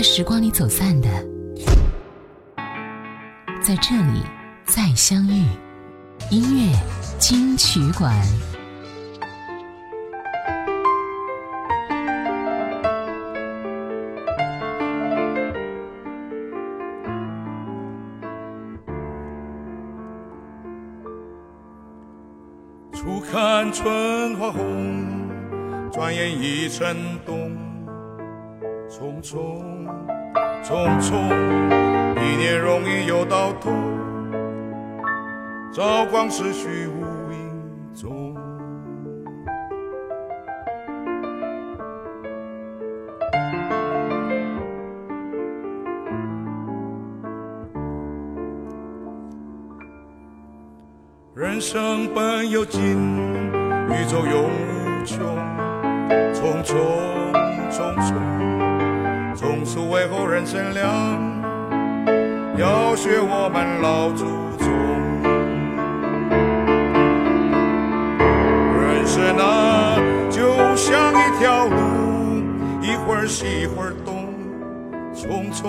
在时光里走散的，在这里再相遇。音乐金曲馆。初看春花红，转眼已成冬。匆匆匆匆，一年容易又到头。朝光逝去无影踪。人生本有尽，宇宙永无穷。匆匆匆匆，匆匆为后人乘凉。要学我们老祖宗。人生啊，就像一条路，一会儿西一会儿东，匆匆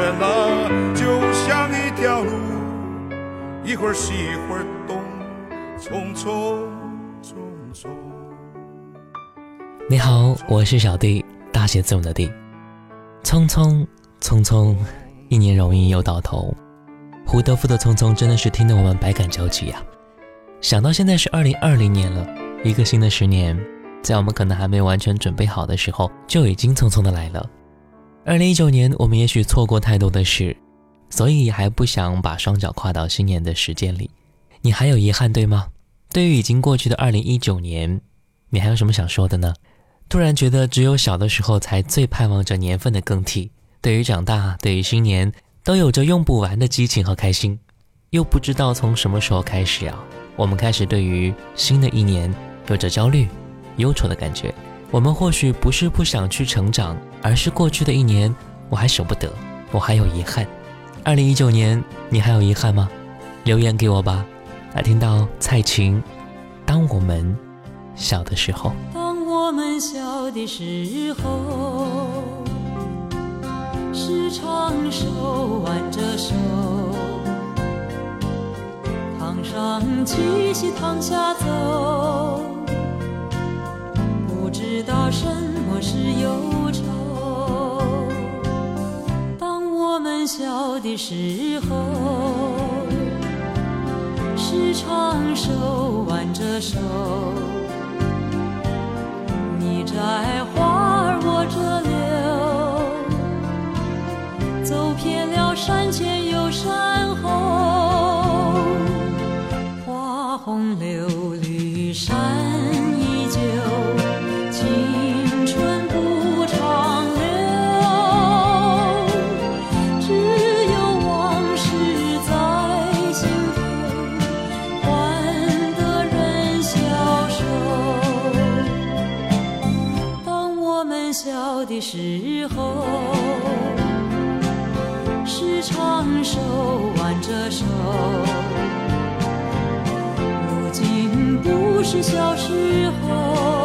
人生啊，就像一条路，一会儿西一会儿东，匆匆匆匆。你好，我是小弟，大写字母的弟。匆匆匆匆，一年容易又到头。胡德夫的《匆匆》真的是听得我们百感交集呀、想到现在是二零二零年了，一个新的十年，在我们可能还没完全准备好的时候，就已经匆匆的来了。二零一九年，我们也许错过太多的事，所以还不想把双脚跨到新年的时间里。你还有遗憾，对吗？对于已经过去的二零一九年，你还有什么想说的呢？突然觉得，只有小的时候才最盼望着年份的更替。对于长大，对于新年，都有着用不完的激情和开心。又不知道从什么时候开始啊，我们开始对于新的一年有着焦虑、忧愁的感觉。我们或许不是不想去成长，而是过去的一年我还舍不得，我还有遗憾。二零一九年，你还有遗憾吗？留言给我吧。来听到蔡琴，当我们小的时候。当我们小的时候，时常手挽着手，堂上七夕堂下走，不知道什么是忧小的时候，时常手挽着手。你摘花时常手挽着手。如今不是小时候，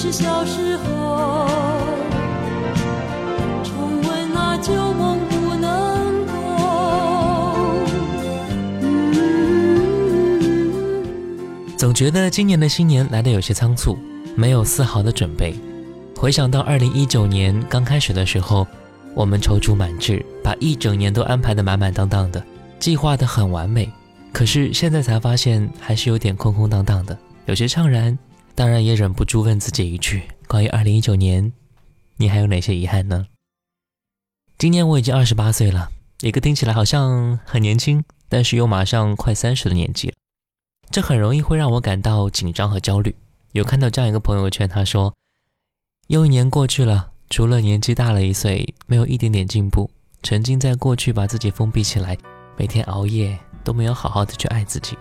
是小时候，重温那旧梦不能够。总觉得今年的新年来的有些仓促，没有丝毫的准备。回想到二零一九年刚开始的时候，我们踌躇满志，把一整年都安排的满满当当的，计划的很完美。可是现在才发现，还是有点空空荡荡的，有些怅然。当然也忍不住问自己一句：关于二零一九年，你还有哪些遗憾呢？今年我已经二十八岁了，一个听起来好像很年轻，但是又马上快三十的年纪了。这很容易会让我感到紧张和焦虑。有看到这样一个朋友圈，他说。又一年过去了，除了年纪大了一岁，没有一点点进步。沉浸在过去，把自己封闭起来，每天熬夜，都没有好好的去爱自己。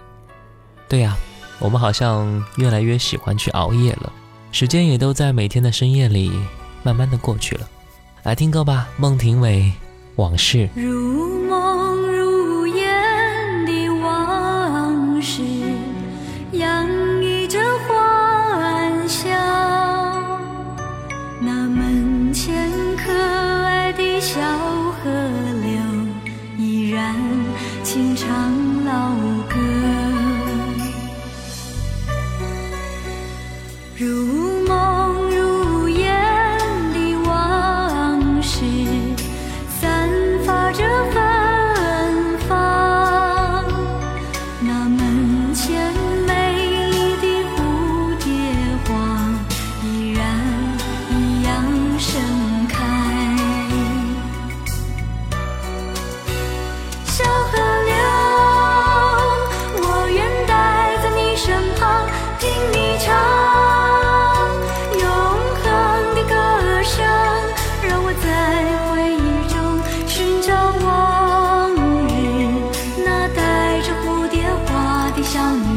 对呀，我们好像越来越喜欢去熬夜了，时间也都在每天的深夜里慢慢的过去了。来听歌吧，孟庭苇《往事》。如少女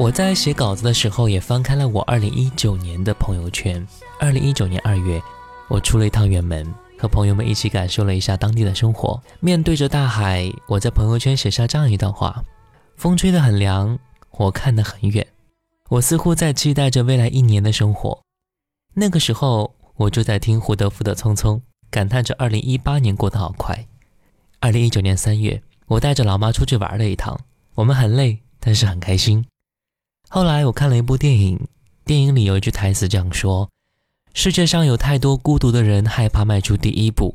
我在写稿子的时候，也翻开了我二零一九年的朋友圈。二零一九年二月，我出了一趟远门，和朋友们一起感受了一下当地的生活。面对着大海，我在朋友圈写下这样一段话：风吹得很凉，我看得很远，我似乎在期待着未来一年的生活。那个时候，我就在听胡德夫的《匆匆》，感叹着二零一八年过得好快。二零一九年三月，我带着老妈出去玩了一趟，我们很累，但是很开心。后来我看了一部电影，电影里有一句台词这样说：“世界上有太多孤独的人，害怕迈出第一步。”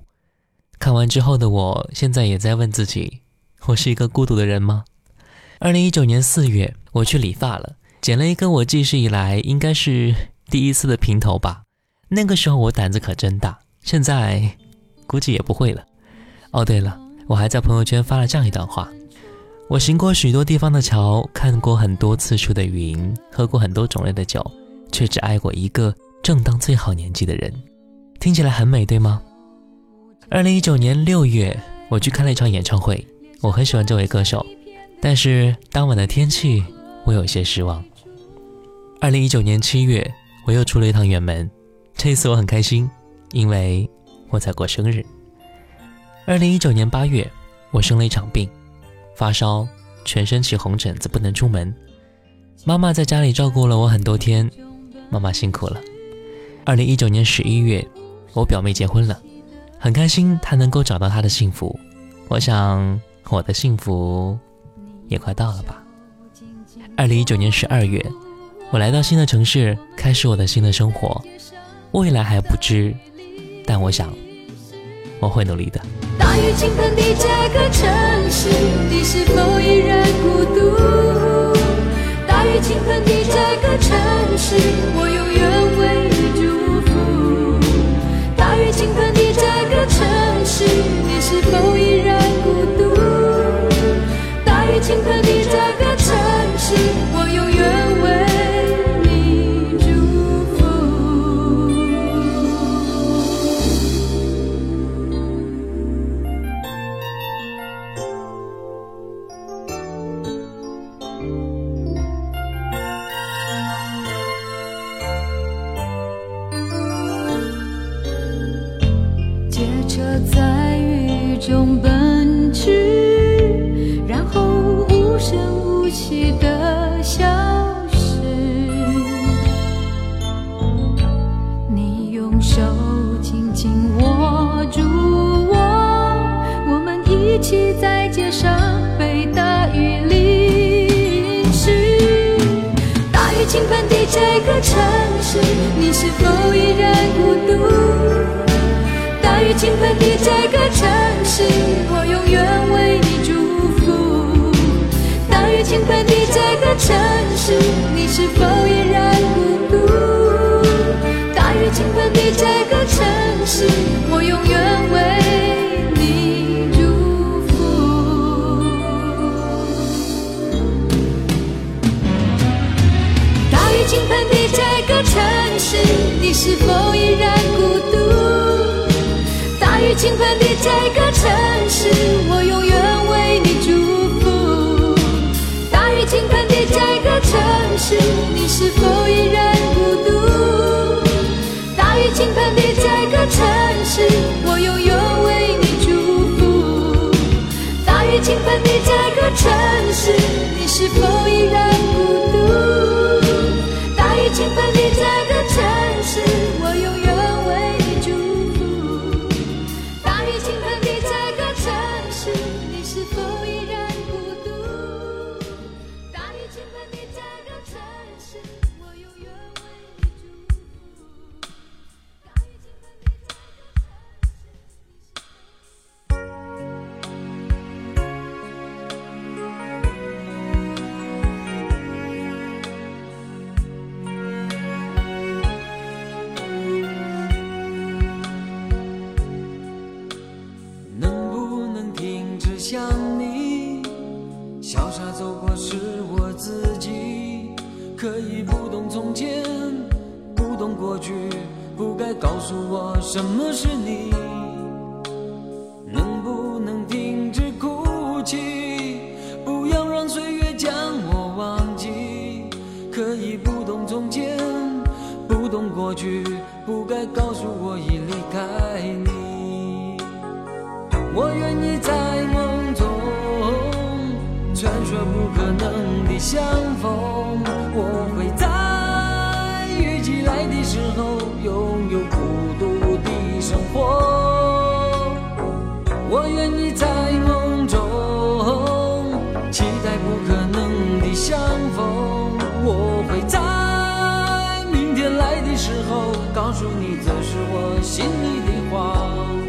看完之后的我，现在也在问自己：我是一个孤独的人吗？二零一九年四月，我去理发了，剪了一个我记事以来应该是第一次的平头吧。那个时候我胆子可真大，现在估计也不会了。哦，对了，我还在朋友圈发了这样一段话。我行过许多地方的桥，看过很多次数的云，喝过很多种类的酒，却只爱过一个正当最好年纪的人。听起来很美，对吗？二零一九年六月，我去看了一场演唱会，我很喜欢这位歌手，但是当晚的天气我有些失望。二零一九年七月，我又出了一趟远门，这次我很开心，因为我在过生日。二零一九年八月，我生了一场病。发烧，全身起红疹子，不能出门。妈妈在家里照顾了我很多天，妈妈辛苦了。二零一九年十一月，我表妹结婚了，很开心她能够找到她的幸福。我想我的幸福也快到了吧。二零一九年十二月，我来到新的城市，开始我的新的生活。未来还不知，但我想我会努力的。大雨倾盆的这个城市，你是否依然孤独？大雨倾盆的这个城市，我永远为你祝福。大雨倾盆的这个城市，你是否依亲吻你这个城市。后告诉你，这是我心里的话。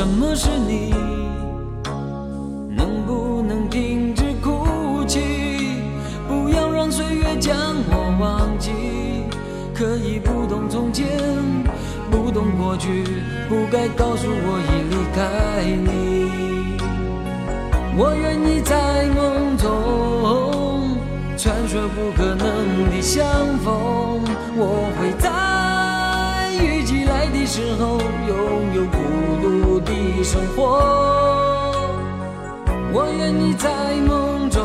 什么是你？能不能停止哭泣？不要让岁月将我忘记。可以不懂从前，不懂过去，不该告诉我已离开你。我愿意在梦中传说不可能的相逢，我会在雨季来的时候拥有孤独。的生活，我愿意在梦中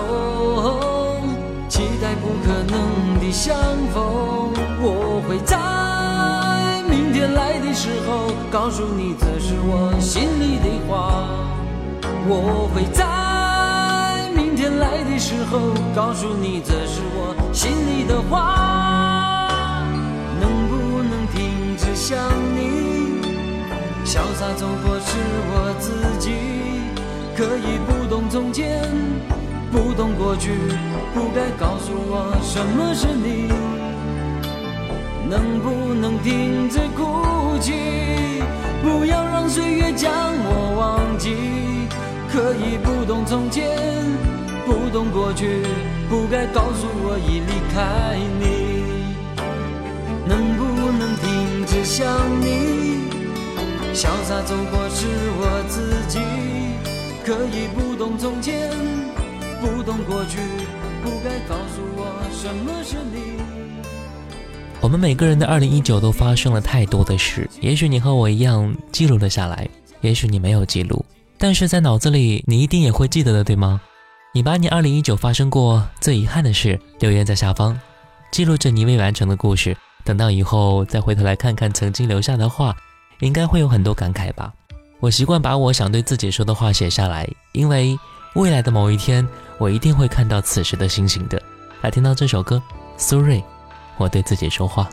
期待不可能的相逢。我会在明天来的时候告诉你，这是我心里的话。我会在明天来的时候告诉你，这是我心里的话。能不能停止想你？潇洒走过是我自己，可以不懂从前，不懂过去，不该告诉我什么是你。能不能停止哭泣？不要让岁月将我忘记。可以不懂从前，不懂过去，不该告诉我已离开你。能不能停止想你？潇洒走过是我自己，可以不懂从前，不懂过去，不该告诉我什么是你。我们每个人的二零一九都发生了太多的事，也许你和我一样记录了下来，也许你没有记录，但是在脑子里你一定也会记得的，对吗？你把你二零一九发生过最遗憾的事留言在下方，记录着你未完成的故事，等到以后再回头来看看曾经留下的话。应该会有很多感慨吧。我习惯把我想对自己说的话写下来，因为未来的某一天，我一定会看到此时的心情的。来听到这首歌，苏芮，我对自己说话。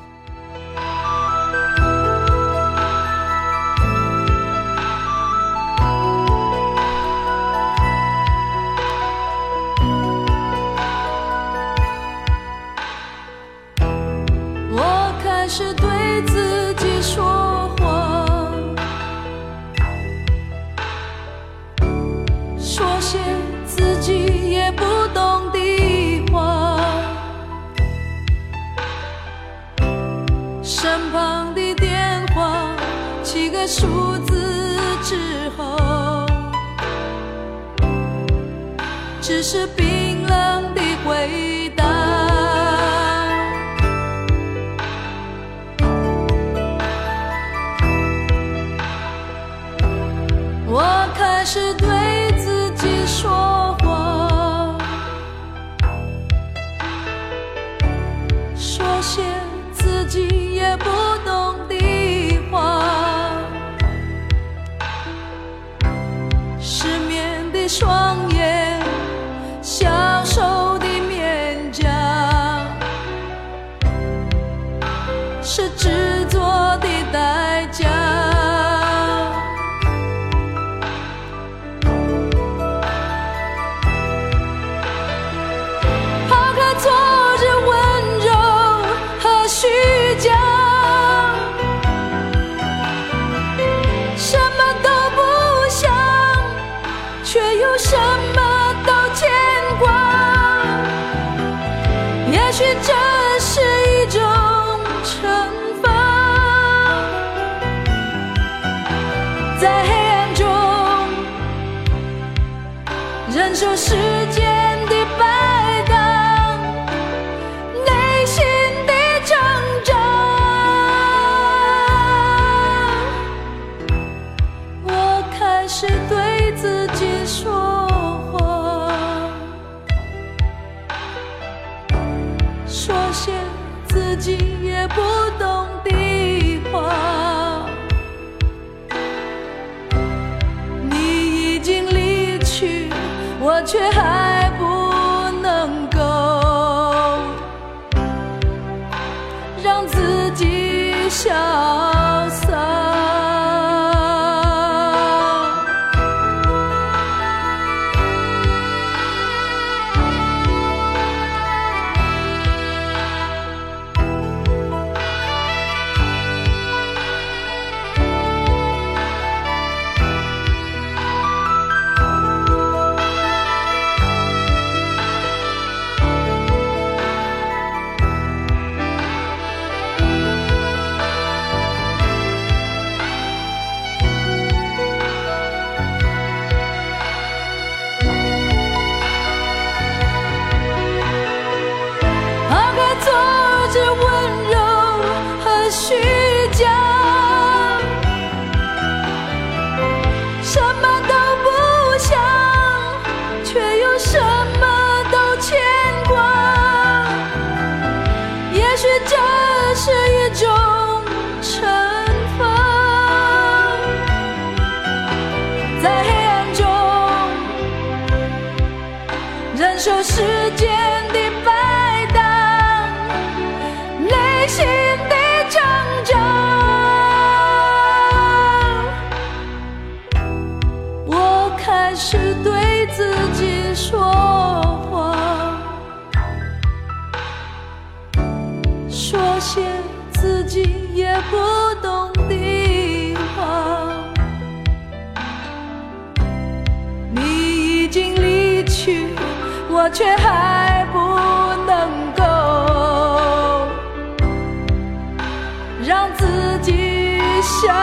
让自己笑却还不能够让自己潇洒。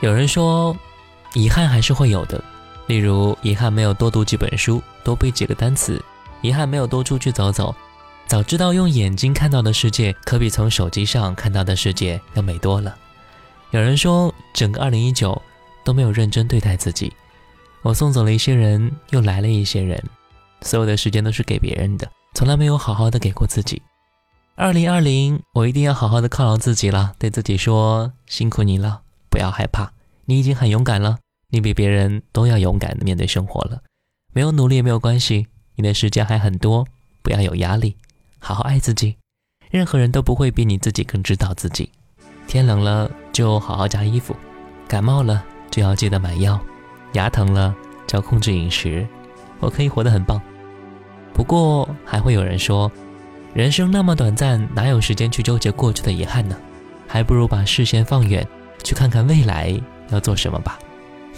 有人说，遗憾还是会有的，例如遗憾没有多读几本书，多背几个单词，遗憾没有多出去走走。早知道用眼睛看到的世界，可比从手机上看到的世界要美多了。有人说，整个2019都没有认真对待自己，我送走了一些人，又来了一些人，所有的时间都是给别人的，从来没有好好的给过自己。2020，我一定要好好的犒劳自己了，对自己说辛苦你了。不要害怕，你已经很勇敢了，你比别人都要勇敢的面对生活了。没有努力也没有关系，你的时间还很多，不要有压力，好好爱自己。任何人都不会比你自己更知道自己。天冷了就好好加衣服，感冒了就要记得买药，牙疼了就要控制饮食。我可以活得很棒。不过还会有人说，人生那么短暂，哪有时间去纠结过去的遗憾呢？还不如把视线放远。去看看未来要做什么吧。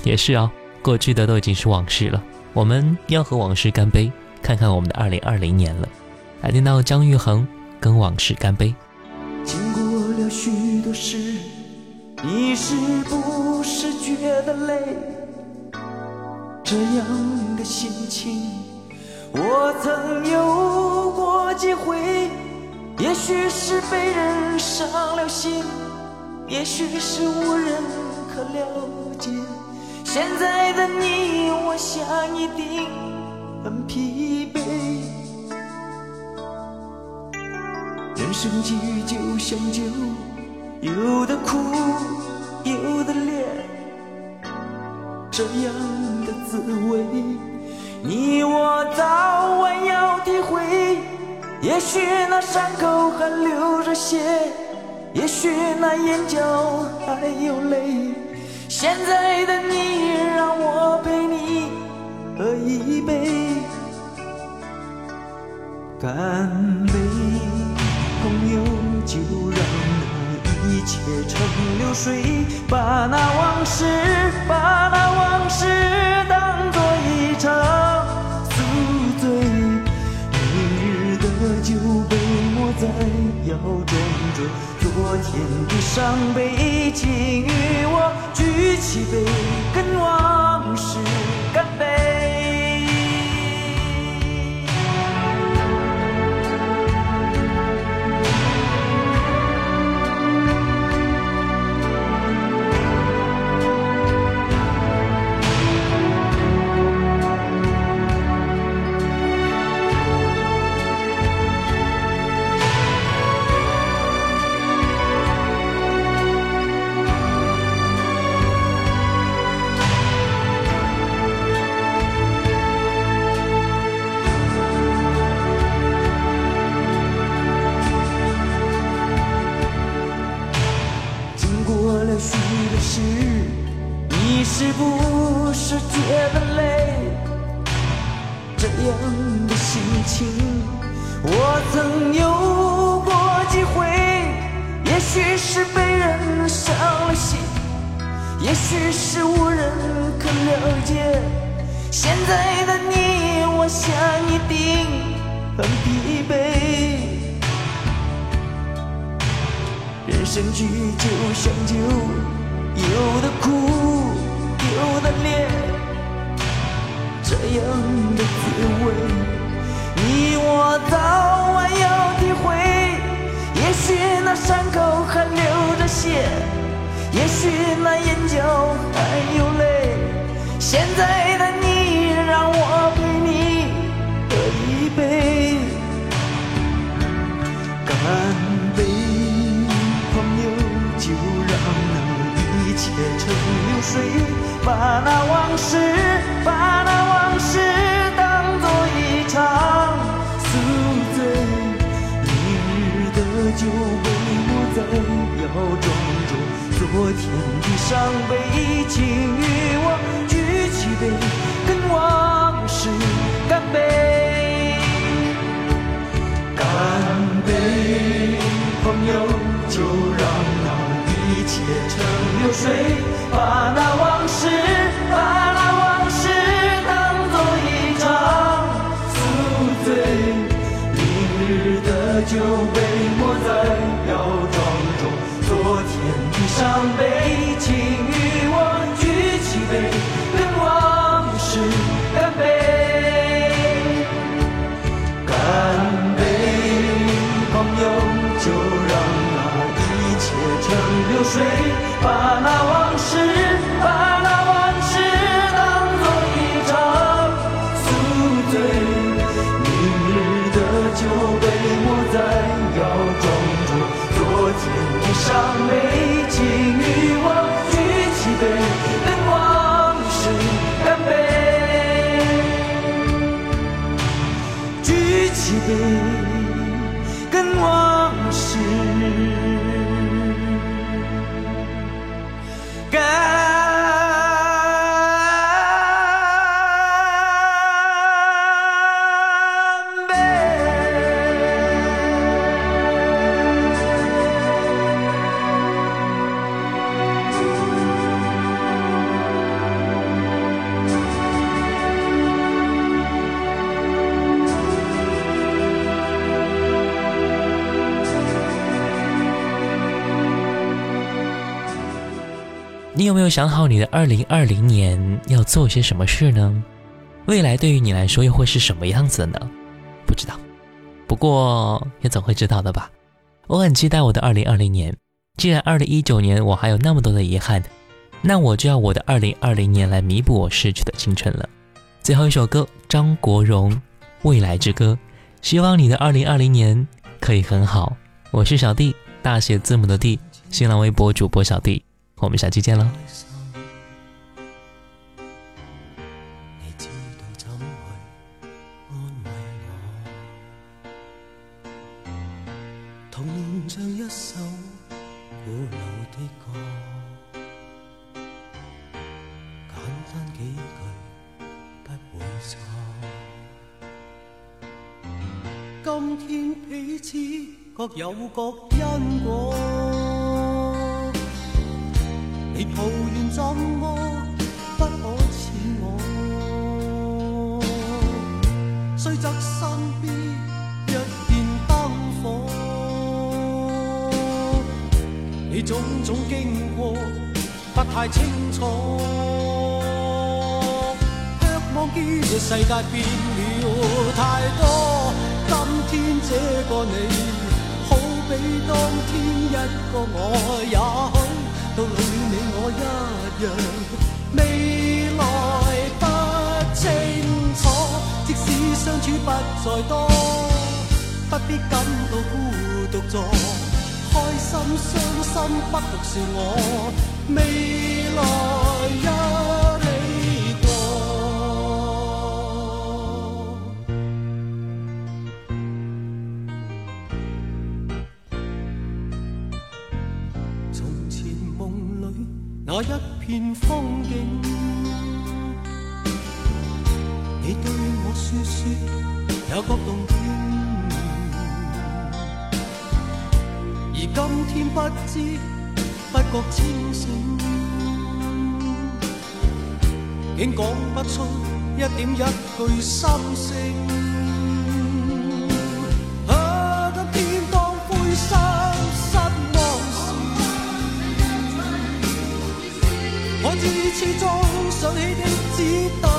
也是哦，过去的都已经是往事了，我们要和往事干杯，看看我们的二零二零年了。来听到姜育恒跟往事干杯。经过了许多事，你是不是觉得累？这样的心情，我曾有过几回。也许是被人伤了心。也许是无人可了解，现在的你，我想一定生际遇就像酒，有的苦，有的烈，这样的滋味，你我早晚要体会。也许那伤口还流着血。也许那眼角还有泪，现在的你让我陪你喝一杯，干切成流水，把那往事，把那往事当作一场宿醉，明日的酒杯莫再摇撞着。昨天的伤悲，请与我举起杯，跟往事干杯。也许是被人伤了心，也许是无人可了解。现在的你，我想一定很疲惫。人生聚就像酒，有的苦，有的烈，这样的滋味，你我早晚要体会。也许那伤口还流着血，也许那眼角还有泪。现在的你，让我陪你喝一杯，干杯，朋友，就让那一切成流水，把那往事，把昨天的伤悲，请与我举起杯，跟往事干杯。干杯，朋友，就让那一切成流水，把那往水，把那往事，把那往事当作一场宿醉。明日的酒被抹在药妆中，昨天的伤悲，请与我举起杯，跟往事干杯。举起杯，你有没有想好你的二零二零年要做些什么事呢？未来对于你来说又会是什么样子呢？不知道，不过也总会知道的吧。我很期待我的二零二零年。既然二零一九年我还有那么多的遗憾，那我就要我的二零二零年来弥补我失去的青春了。最后一首歌，张国荣《未来之歌》，希望你的二零二零年可以很好。我是小弟，大写字母的弟，新浪微博主播小弟。我们下期见了。你知道怎去安慰我？童年像一首古老的歌，简單幾句不會錯。今天彼此各有各太清楚，却望見這世界变了太多。今天这个你，好比当天一个我，也许。到老了你我一样，未來不清楚。即使相處不再多，不必感到孤獨坐。開心傷心不獨是我，未來一起過。從前夢裏那一片風景，你對我說說，有覺動聽。今天不知不觉清醒，竟讲不出一点一句心声。啊，今天当灰心失望時，我至始终想起的只得。